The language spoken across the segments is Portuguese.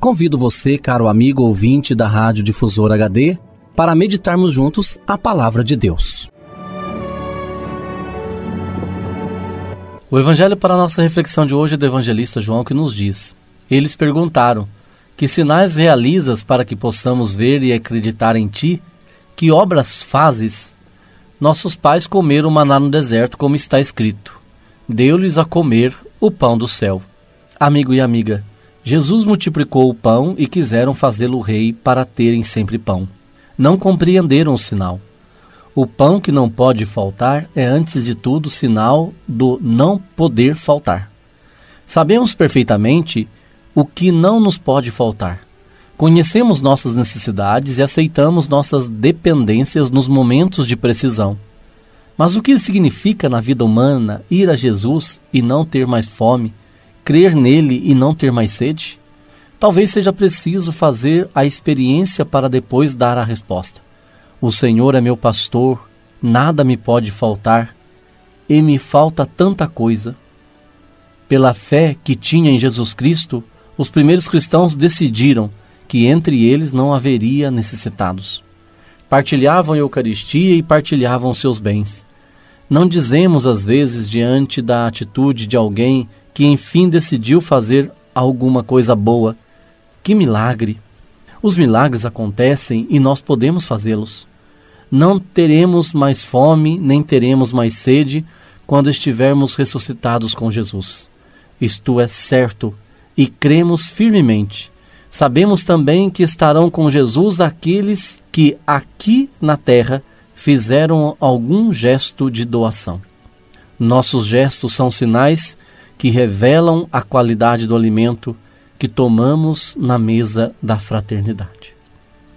Convido você, caro amigo ouvinte da Rádio Difusor HD, para meditarmos juntos a palavra de Deus. O evangelho para a nossa reflexão de hoje é do evangelista João que nos diz: Eles perguntaram: Que sinais realizas para que possamos ver e acreditar em ti? Que obras fazes? Nossos pais comeram maná no deserto, como está escrito: Deu-lhes a comer o pão do céu. Amigo e amiga, Jesus multiplicou o pão e quiseram fazê-lo rei para terem sempre pão. Não compreenderam o sinal. O pão que não pode faltar é, antes de tudo, sinal do não poder faltar. Sabemos perfeitamente o que não nos pode faltar. Conhecemos nossas necessidades e aceitamos nossas dependências nos momentos de precisão. Mas o que significa na vida humana ir a Jesus e não ter mais fome, crer nele e não ter mais sede? Talvez seja preciso fazer a experiência para depois dar a resposta. O Senhor é meu pastor, nada me pode faltar, e me falta tanta coisa. Pela fé que tinha em Jesus Cristo, os primeiros cristãos decidiram que entre eles não haveria necessitados. Partilhavam a Eucaristia e partilhavam seus bens. Não dizemos às vezes diante da atitude de alguém que enfim decidiu fazer alguma coisa boa. Que milagre! Os milagres acontecem e nós podemos fazê-los. Não teremos mais fome, nem teremos mais sede quando estivermos ressuscitados com Jesus. Isto é certo e cremos firmemente. Sabemos também que estarão com Jesus aqueles que aqui na terra fizeram algum gesto de doação. Nossos gestos são sinais que revelam a qualidade do alimento que tomamos na mesa da fraternidade.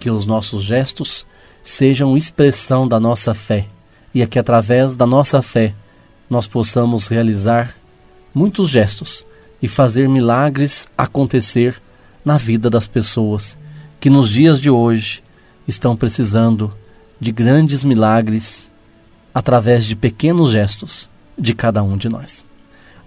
Que os nossos gestos sejam expressão da nossa fé e é que através da nossa fé nós possamos realizar muitos gestos e fazer milagres acontecer na vida das pessoas que nos dias de hoje estão precisando de grandes milagres através de pequenos gestos de cada um de nós.